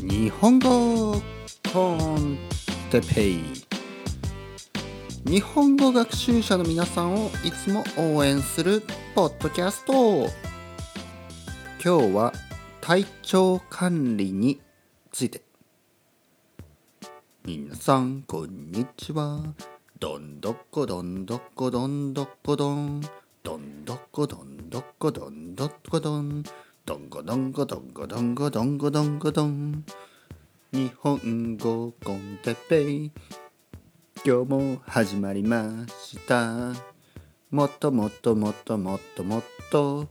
日本語コンテペイ。日本語学習者の皆さんをいつも応援するポッドキャスト。今日は体調管理について。皆さんこんにちは。どんどこどんどこどんどこどん。どんどこどんどこどんどこどん。どんごどんごどんごどんごどんごどんごどん日本語コンテッペイ。今日も始まりました。もっともっともっともっともっと。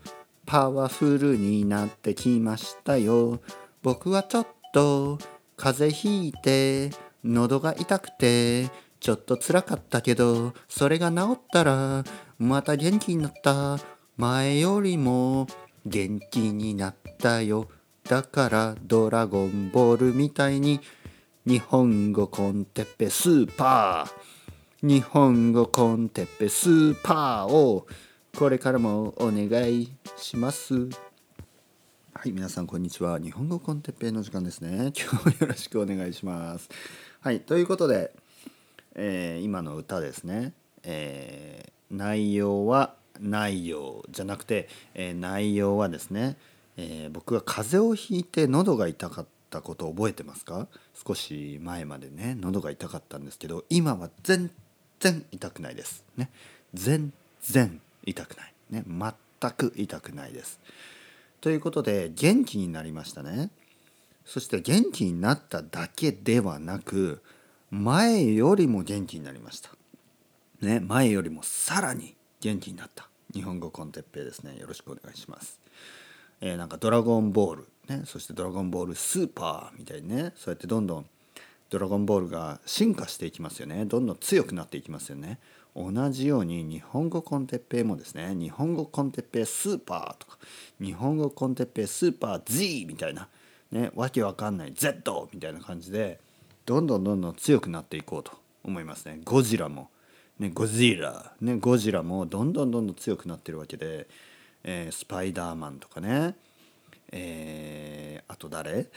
パワフルになってきましたよ。僕はちょっと。風邪ひいて。喉が痛くて。ちょっと辛かったけど。それが治ったら。また元気になった。前よりも元気になったよ。だからドラゴンボールみたいに日本語コンテッペスーパー。日本語コンテッペスーパーをこれからもお願いします。はい皆さんこんにちは。日本語コンテッペの時間ですね。今日もよろしくお願いします。はいということで、えー今の歌ですね、えー内容は内容じゃなくて、えー内容はですね、えー僕が風邪をひいて喉が痛かったことを覚えてますか？少し前までね喉が痛かったんですけど今は全然痛くないです。ね。全然痛くない。ね。全く痛くないです。ということで元気になりましたね。そして元気になっただけではなく前よりも元気になりました。ね。前よりもさらに元気になった。日本語コンテッペイですね。よろしくお願いします。えーなんかドラゴンボール。ね。そしてドラゴンボールスーパーみたいにね。そうやってどんどんドラゴンボールが進化していきますよね。どんどん強くなっていきますよね。同じように日本語コンテッペイもですね。日本語コンテッペイスーパーとか日本語コンテッペイスーパー Z みたいな。ね。わけわかんない Z みたいな感じでどんどんどんどん強くなっていこうと思いますね。ゴジラもねゴジラねゴジラもどんどんどんどん強くなってるわけで、えースパイダーマンとかねえーあと誰？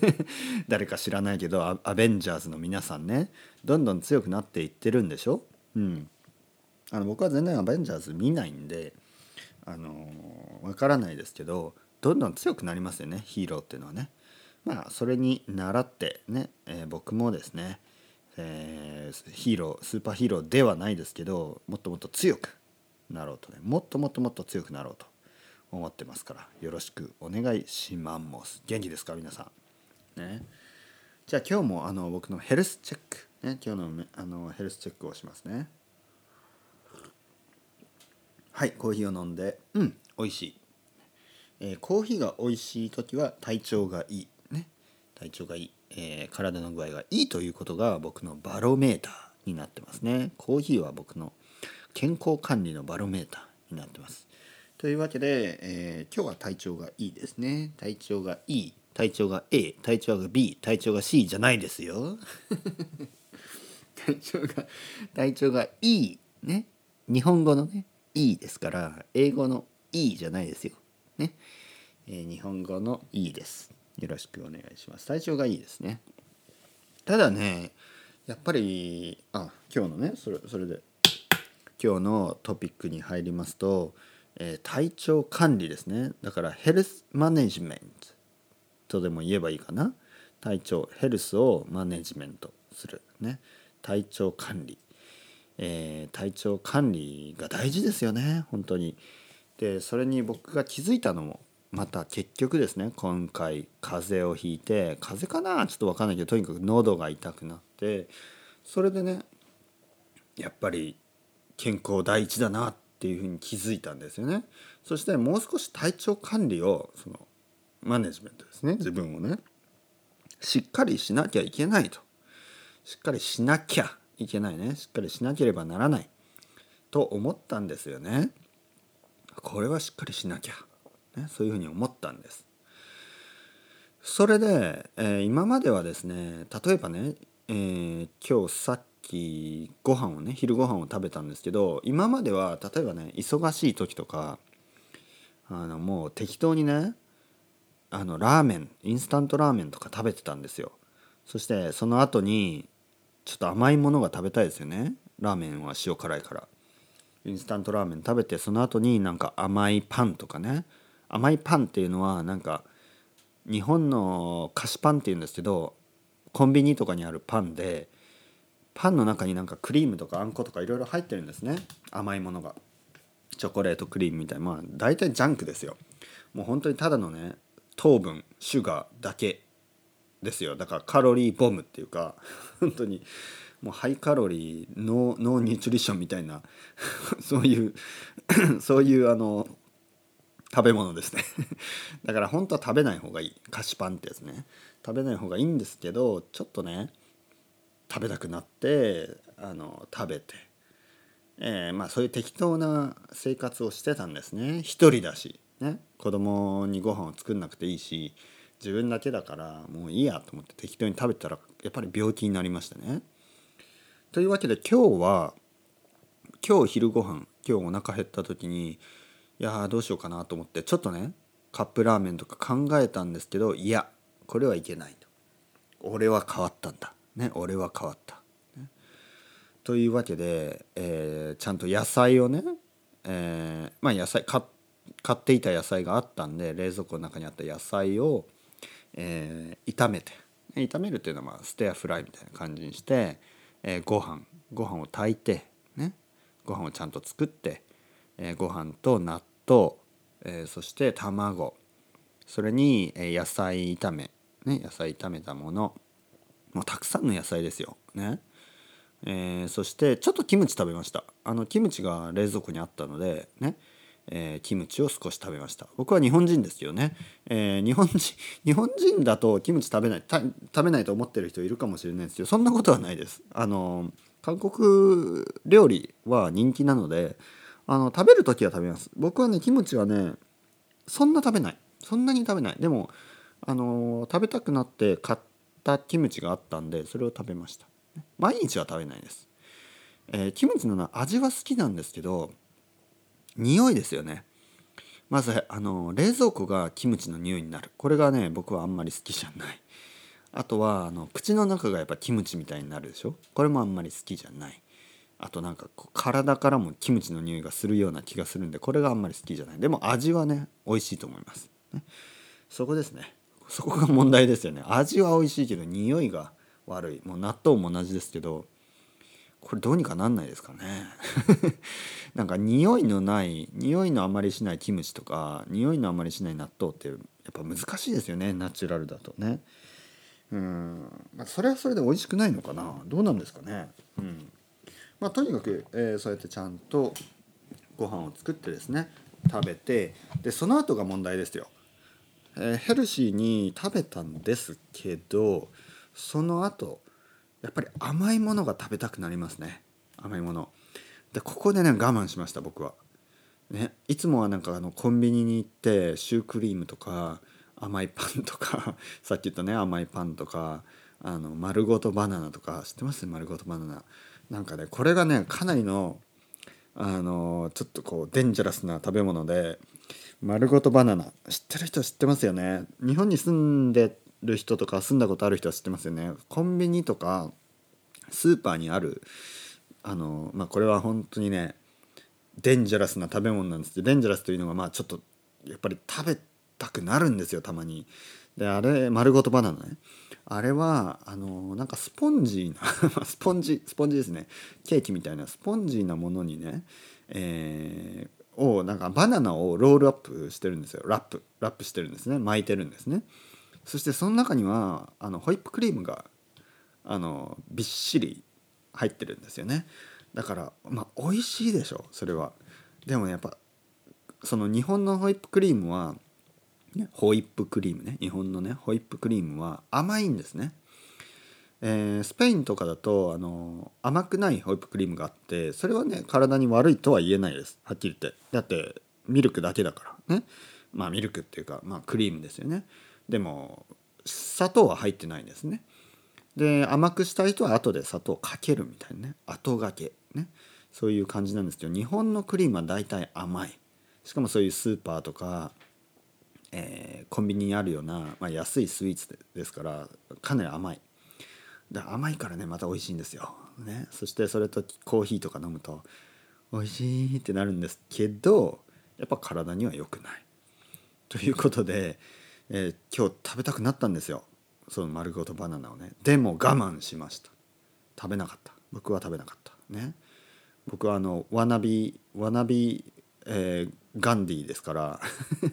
誰か知らないけどアベンジャーズの皆さんねどんどん強くなっていってるんでしょ？うん。あの僕は全然アベンジャーズ見ないんであのーわからないですけどどんどん強くなりますよねヒーローっていうのはね。まあそれに倣ってね、えー僕もですね、えーヒーロースーパーヒーローではないですけどもっともっと強くなろうとねもっともっともっと強くなろうと思ってますからよろしくお願いします。元気ですか？皆さん。ね。じゃあ今日もあの僕のヘルスチェック。ね。今日のあのヘルスチェックをしますね。はいコーヒーを飲んで。うん美味しい、えーコーヒーが美味しい時は体調がいい。体調がいい、えー体の具合がいいということが僕のバロメーターになってますね。コーヒーは僕の健康管理のバロメーターになってます。というわけで、えー今日は体調がいいですね。体調がいい体調が A 体調が B 体調が C じゃないですよ。体調が体調がいいね。日本語のねいいですから英語のいいじゃないですよ。ね、えー日本語のいいです。よろしくお願いします。体調がいいですね。ただねやっぱりあ今日のねそれそれで今日のトピックに入りますと、えー体調管理ですね。だからヘルスマネジメントとでも言えばいいかな。体調ヘルスをマネジメントする。ね。体調管理、えー体調管理が大事ですよね。本当に。でそれに僕が気づいたのもまた結局ですね今回風邪をひいて風邪かなちょっと分かんないけどとにかく喉が痛くなってそれでねやっぱり健康第一だなっていうふうに気づいたんですよね。そしてもう少し体調管理をそのマネジメントですね自分をねしっかりしなきゃいけないと。しっかりしなきゃいけないね。しっかりしなければならないと思ったんですよね。これはしっかりしなきゃ、ね、そういうふうに思ったんです。それで、えー今まではですね例えばね、えー今日さっきご飯をね昼ご飯を食べたんですけど今までは例えばね忙しい時とかあのもう適当にねあのラーメンインスタントラーメンとか食べてたんですよ。そしてその後にちょっと甘いものが食べたいですよね。ラーメンは塩辛いから。インスタントラーメン食べてその後になんか甘いパンとかね甘いパンっていうのはなんか日本の菓子パンっていうんですけどコンビニとかにあるパンでパンの中になんかクリームとかあんことかいろいろ入ってるんですね。甘いものが。チョコレートクリームみたいな。まあ大体ジャンクですよ。もう本当にただのね糖分シュガーだけですよ。だからカロリーボムっていうか 本当にもうハイカロリーノーノーニュートリションみたいな。そういう そういうあの食べ物ですね。だから本当は食べない方がいい。菓子パンってやつね。食べない方がいいんですけどちょっとね食べたくなってあの食べて、えー、まあそういう適当な生活をしてたんですね。一人だし、ね、子供にご飯を作んなくていいし自分だけだからもういいやと思って適当に食べたらやっぱり病気になりましたね。というわけで今日は今日昼ご飯今日お腹減った時にいやどうしようかなと思ってちょっとねカップラーメンとか考えたんですけどいやこれはいけないと。俺は変わったんだ。ね俺は変わった、ね、というわけで、えー、ちゃんと野菜をね、えー、まあ野菜買っていた野菜があったんで冷蔵庫の中にあった野菜を、えー、炒めて。炒めるっていうのはまステアフライみたいな感じにしてえー、ご飯ご飯を炊いてねご飯をちゃんと作って、えー、ご飯と納豆、えー、そして卵。それに、え、野菜炒め、ね、野菜炒めたもの。もうたくさんの野菜ですよ。ね。えー、そしてちょっとキムチ食べました。あのキムチが冷蔵庫にあったのでね。えー、キムチを少し食べました。僕は日本人ですよね、えー、日本人 日本人だとキムチ食べない食べないと思ってる人いるかもしれないですけどそんなことはないです。あの韓国料理は人気なのであの食べる時は食べます。僕はねキムチはねそんな食べない。そんなに食べない。でもあの食べたくなって買ったキムチがあったんでそれを食べました。毎日は食べないです、えー、キムチの味は好きなんですけど匂いですよね。まずあの冷蔵庫がキムチの匂いになる。これがね僕はあんまり好きじゃない。あとはあの口の中がやっぱキムチみたいになるでしょ？これもあんまり好きじゃない。あとなんかこう体からもキムチの匂いがするような気がするんでこれがあんまり好きじゃない。でも味はね美味しいと思います、ね、そこですね。そこが問題ですよね。味は美味しいけど匂いが悪い。もう納豆も同じですけどこれどうにかなんないですかね。なんか匂いのない匂いのあまりしないキムチとか匂いのあまりしない納豆ってやっぱ難しいですよね。ナチュラルだとね。うん。まそれはそれで美味しくないのかな。どうなんですかね。うん。まあとにかく、えー、そうやってちゃんとご飯を作ってですね食べてでその後が問題ですよ、えー、ヘルシーに食べたんですけどその後やっぱり甘いものが食べたくなりますね。甘いもの。でここでね我慢しました僕は。ねいつもはなんかあのコンビニに行ってシュークリームとか甘いパンとかさっき言ったね甘いパンとかあの丸ごとバナナとか知ってます？丸ごとバナナ。なんかねこれがねかなりのあのちょっとこうデンジャラスな食べ物で丸ごとバナナ。知ってる人は知ってますよね。日本に住んでる人とか住んだことある人は知ってますよね。コンビニとかスーパーにあるあのまあこれは本当にねデンジャラスな食べ物なんですけどデンジャラスというのがまあちょっとやっぱり食べたくなるんですよたまに。であれ丸ごとバナナね。あれはあのなんかスポンジな スポンジスポンジですね。ケーキみたいなスポンジなものにね、えー、をなんかバナナをロールアップしてるんですよ。ラップラップしてるんですね。巻いてるんですね。そしてその中にはあのホイップクリームがあのびっしり入ってるんですよね。だからまあ美味しいでしょそれは。でもねやっぱその日本のホイップクリームは、ね、ホイップクリームね日本のねホイップクリームは甘いんですね。えー、スペインとかだとあの甘くないホイップクリームがあってそれはね体に悪いとは言えないです。はっきり言って。だってミルクだけだからね。まあミルクっていうかまあクリームですよね。でも砂糖は入ってないんですね。で甘くしたい人は後で砂糖かけるみたいなね。後がけね。そういう感じなんですけど日本のクリームは大体甘い。しかもそういうスーパーとかえー、コンビニにあるような、まあ、安いスイーツですからかなり甘い。で甘いからねまた美味しいんですよ、ね、そしてそれとコーヒーとか飲むと美味しいってなるんですけどやっぱ体には良くない。ということで、えー、今日食べたくなったんですよ。その丸ごとバナナをね。でも我慢しました。食べなかった。僕は食べなかった。ね。僕はあのわなびわなび、えー、ガンディーですから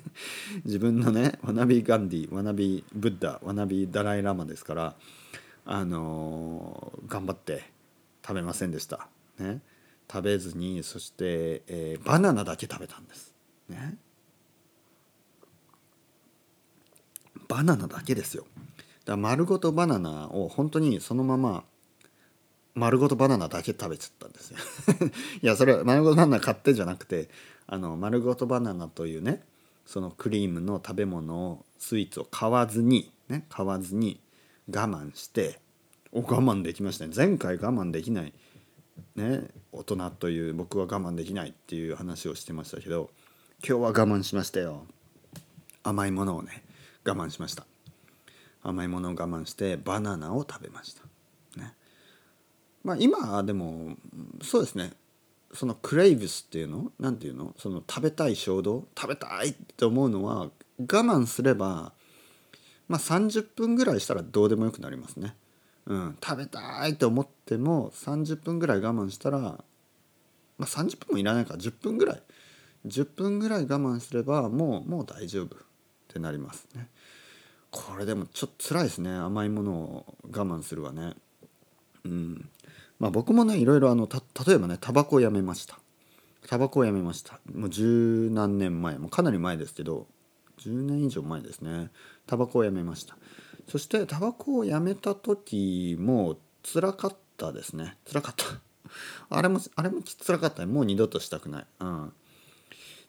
自分のねわなびガンディわなびブッダわなびダライ・ラマですからあのー、頑張って食べませんでした。ね。食べずにそして、えー、バナナだけ食べたんです。ね。バナナだけですよ。だ丸ごとバナナを本当にそのまま丸ごとバナナだけ食べちゃったんですよ。いやそれは丸ごとバナナ買ってじゃなくてあの丸ごとバナナというねそのクリームの食べ物をスイーツを買わずにね買わずに我慢してお我慢できましたね。前回我慢できないね大人という僕は我慢できないっていう話をしてましたけど今日は我慢しましたよ。甘いものをね我慢しました。甘いものを我慢してバナナを食べました。ね。まあ今でもそうですね。そのクレイブスっていうの？何ていうの？その食べたい衝動？食べたいって思うのは我慢すればまあ30分ぐらいしたらどうでもよくなりますね。うん、食べたいと思っても30分ぐらい我慢したら、まあ、30分もいらないか。ら10分ぐらい。10分ぐらい我慢すればもうもう大丈夫ってなりますね。これでもちょっと辛いですね。甘いものを我慢するわね。うん。まあ僕もねいろいろあの例えばねタバコをやめました。タバコをやめました。もう十何年前。もうかなり前ですけど10年以上前ですね。タバコをやめました。そしてタバコをやめた時も辛かったですね。辛かった。あれもあれも辛かったもう二度としたくない。うん。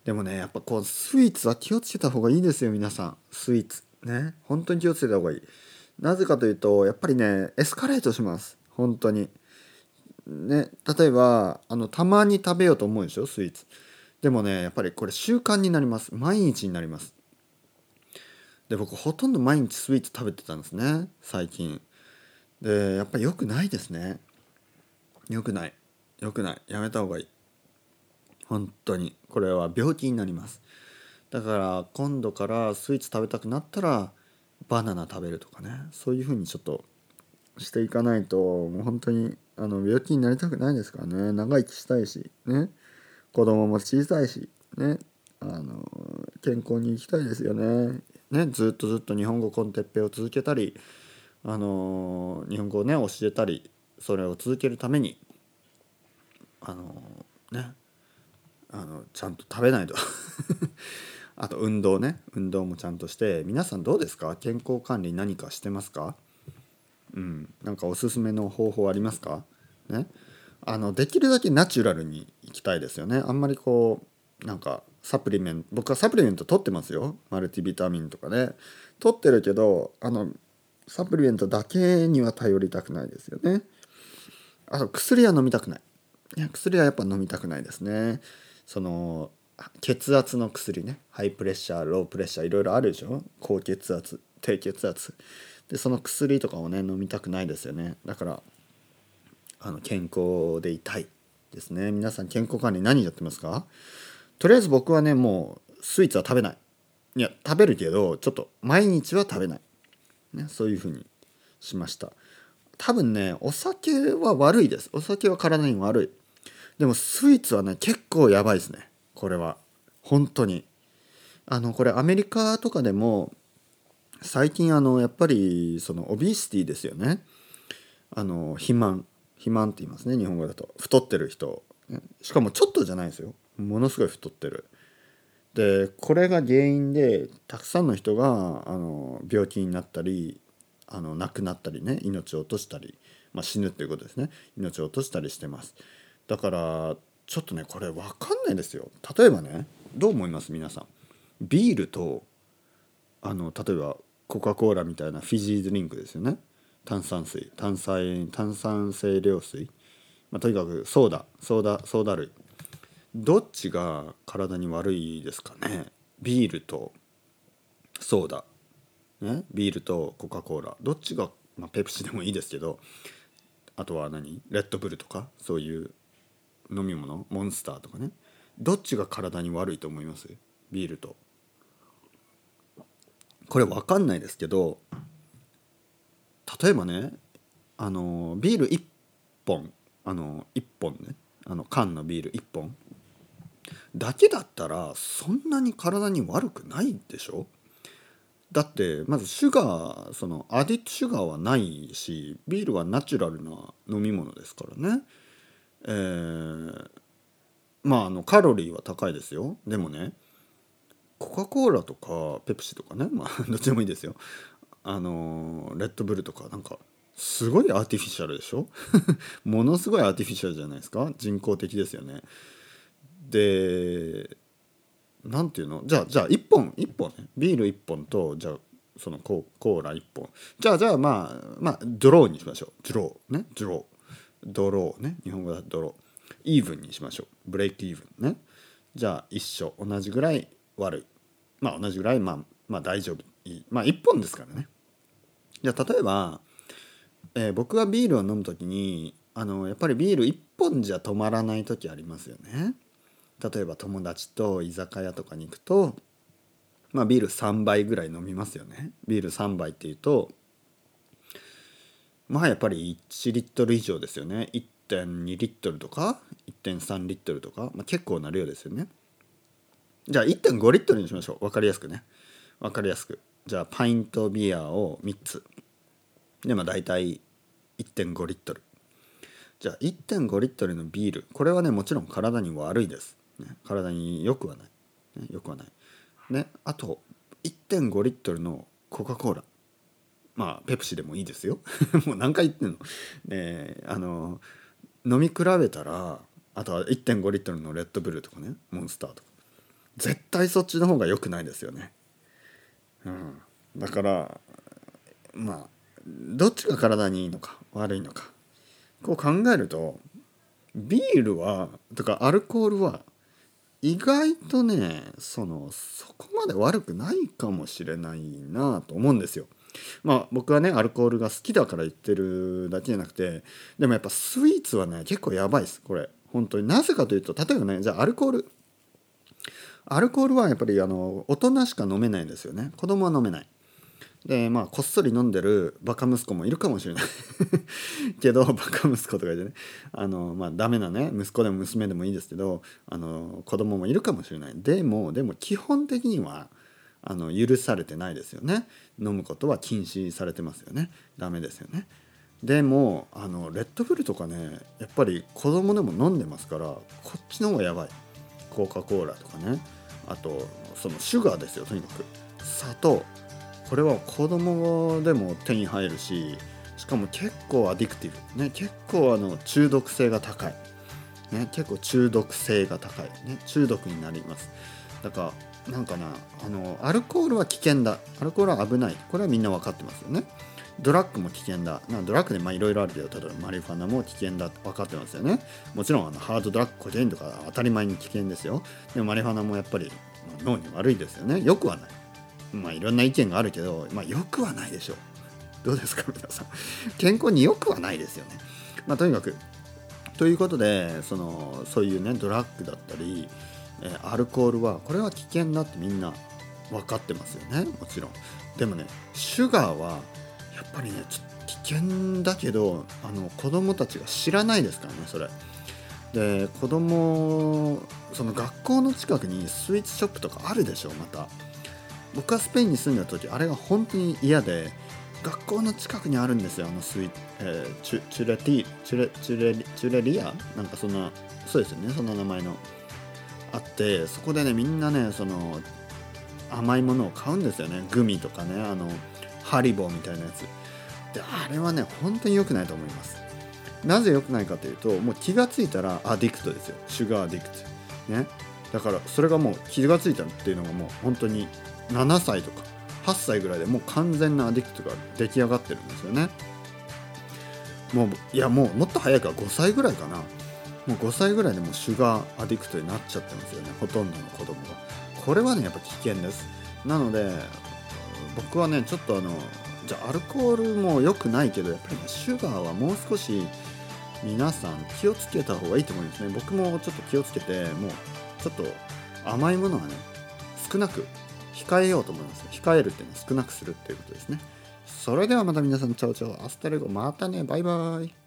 でもねやっぱこうスイーツは気をつけた方がいいですよ皆さん。スイーツ。ね。本当に気をつけた方がいい。なぜかというとやっぱりねエスカレートします。本当に。ね例えばあのたまに食べようと思うでしょスイーツ。でもねやっぱりこれ習慣になります。毎日になります。で僕ほとんど毎日スイーツ食べてたんですね最近。でやっぱり良くないですね。良くない。良くない。やめた方がいい。本当に。これは病気になります。だから今度からスイーツ食べたくなったらバナナ食べるとかね。そういうふうにちょっとしていかないともう本当にあの病気になりたくないですからね。長生きしたいしね。子供も小さいしね。あの健康に生きたいですよね。ね、ずっとずっと日本語コンテッペを続けたり、あの日本語をね教えたりそれを続けるためにあのね。あのちゃんと食べないと。あと運動ね。運動もちゃんとして皆さんどうですか？健康管理何かしてますか？うん。なんかおすすめの方法ありますか？ね？あのできるだけナチュラルにいきたいですよね。あんまりこうなんかサプリメント僕はサプリメント取ってますよ。マルチビタミンとかね。取ってるけどあのサプリメントだけには頼りたくないですよね。あと薬は飲みたくない。いや薬はやっぱ飲みたくないですね。その血圧の薬ね。ハイプレッシャーロープレッシャーいろいろあるでしょ？高血圧低血圧。でその薬とかをね飲みたくないですよね。だからあの健康でいたいですね。皆さん健康管理何やってますか？とりあえず僕はねもうスイーツは食べない。いや食べるけどちょっと毎日は食べない、ね、そういうふうにしました。多分ねお酒は悪いです。お酒は体に悪い。でもスイーツはね結構やばいですね。これは。本当に。あのこれアメリカとかでも最近あのやっぱりそのオビシティですよね。あの肥満。肥満って言いますね日本語だと。太ってる人。しかもちょっとじゃないですよ。ものすごい太ってる。でこれが原因でたくさんの人があの病気になったりあの亡くなったりね命を落としたり、まあ、死ぬっていうことですね。命を落としたりしてます。だからちょっとねこれ分かんないですよ。例えばねどう思います？皆さん。ビールとあの例えばコカ・コーラみたいなフィジードリンクですよね。炭酸水。炭酸炭酸性量水、まあ、とにかくソーダ。ソーダソーダ類。どっちが体に悪いですかね？ビールとソーダ、ね、ビールとコカ・コーラ。どっちが、まあ、ペプシでもいいですけどあとは何？レッドブルとか？そういう飲み物？モンスターとかね？どっちが体に悪いと思います？ビールと。これ分かんないですけど例えばねあのビール1本あの1本ねあの缶のビール1本だけだったらそんなに体に悪くないでしょ？だってまずシュガーそのアディットシュガーはないしビールはナチュラルな飲み物ですからね。えー、まああのカロリーは高いですよ。でもねコカ・コーラとかペプシとかねまあ どっちでもいいですよ。あのレッドブルとかなんかすごいアーティフィシャルでしょ？ものすごいアーティフィシャルじゃないですか？人工的ですよね。でなんていうの？じゃあじゃあ1本1本ね。ビール1本とじゃあそのコーラ1本。じゃあじゃあまあまあドローにしましょう。ドローね。ドロー。ドローね。日本語だとドロー。イーブンにしましょう。 break even ね。じゃあ一緒。同じぐらい悪い。まあ同じぐらいまあまあ大丈夫。まあ1本ですからね。じゃあ例えば、えー、僕がビールを飲む時にあのやっぱりビール1本じゃ止まらない時ありますよね。例えば友達と居酒屋とかに行くとまあビール3杯ぐらい飲みますよね。ビール3杯っていうとまあやっぱり1リットル以上ですよね。1.2リットルとか1.3リットルとか、まあ、結構な量ですよね。じゃあ1.5リットルにしましょう。分かりやすくね。分かりやすく。じゃあパイントビアを3つ。でまあ大体1.5リットル。じゃあ1.5リットルのビール。これはねもちろん体に悪いです、ね、体によくはない、ね、よくはない。ねあと1.5リットルのコカ・コーラ。まあペプシでもいいですよ。もう何回言ってんの。ねあの飲み比べたらあとは1.5リットルのレッドブルとかねモンスターとか。絶対そっちの方が良くないですよね。うん。だからまあどっちが体にいいのか悪いのか。こう考えるとビールはとかアルコールは意外とねそのそこまで悪くないかもしれないなと思うんですよ。まあ僕はねアルコールが好きだから言ってるだけじゃなくてでもやっぱスイーツはね結構やばいですこれ。本当に。なぜかというと例えばねじゃあアルコールアルコールはやっぱりあの大人しか飲めないんですよね。子供は飲めない。でまあこっそり飲んでるバカ息子もいるかもしれない。けどバカ息子とか言ってね。あのまあダメなね息子でも娘でもいいですけどあの子供もいるかもしれない。でもでも基本的にはあの許されてないですよね。飲むことは禁止されてますよね。ダメですよね。でもあのレッドブルとかねやっぱり子供でも飲んでますからこっちの方がやばい。コカ・コーラとかね。あとそのシュガーですよとにかく。砂糖。これは子供でも手に入るししかも結構アディクティブね。結構あの中毒性が高い。ね結構中毒性が高いね。中毒になります。だからなんかなあのアルコールは危険だ。アルコールは危ない。これはみんな分かってますよね。ドラッグも危険だ。なドラッグでいろいろあるけど例えばマリファナも危険だ。って分かってますよね。もちろんあのハードドラッグコケインとか当たり前に危険ですよ。でもマリファナもやっぱり脳に悪いですよね。よくはない。まあいろんな意見があるけどまあよくはないでしょう。どうですか皆さん。健康によくはないですよね。まあとにかくということでそのそういうねドラッグだったりえアルコールはこれは危険だってみんな分かってますよね。もちろん。でもねシュガーはやっぱりねちょっと危険だけどあの子供たちが知らないですからねそれ。で子供その学校の近くにスイーツショップとかあるでしょまた。僕はスペインに住んだ時あれが本当に嫌で学校の近くにあるんですよあのスイ、えー、チュチュレティチュレチュレチュレリア？なんかそんなそうですよねそんな名前の。あってそこでねみんなねその甘いものを買うんですよねグミとかねあのハリボーみたいなやつ。であれはね本当に良くないと思います。なぜ良くないかというともう気が付いたらアディクトですよ。シュガーアディクト。ね。だからそれがもう気が付いたっていうのがもう本当に7歳とか8歳ぐらいでもう完全なアディクトが出来上がってるんですよね。もういやもうもっと早いから5歳ぐらいかな。もう5歳ぐらいでもうシュガーアディクトになっちゃってますよねほとんどの子供が。これはねやっぱ危険です。なので僕はねちょっとあのじゃあアルコールも良くないけどやっぱりねシュガーはもう少し皆さん気をつけた方がいいと思いますね。僕もちょっと気をつけてもうちょっと甘いものはね少なく控えようと思います。控えるっていうのは少なくするっていうことですね。それではまた皆さんチャオチャオ。 Hasta luego。またね。バイバイ。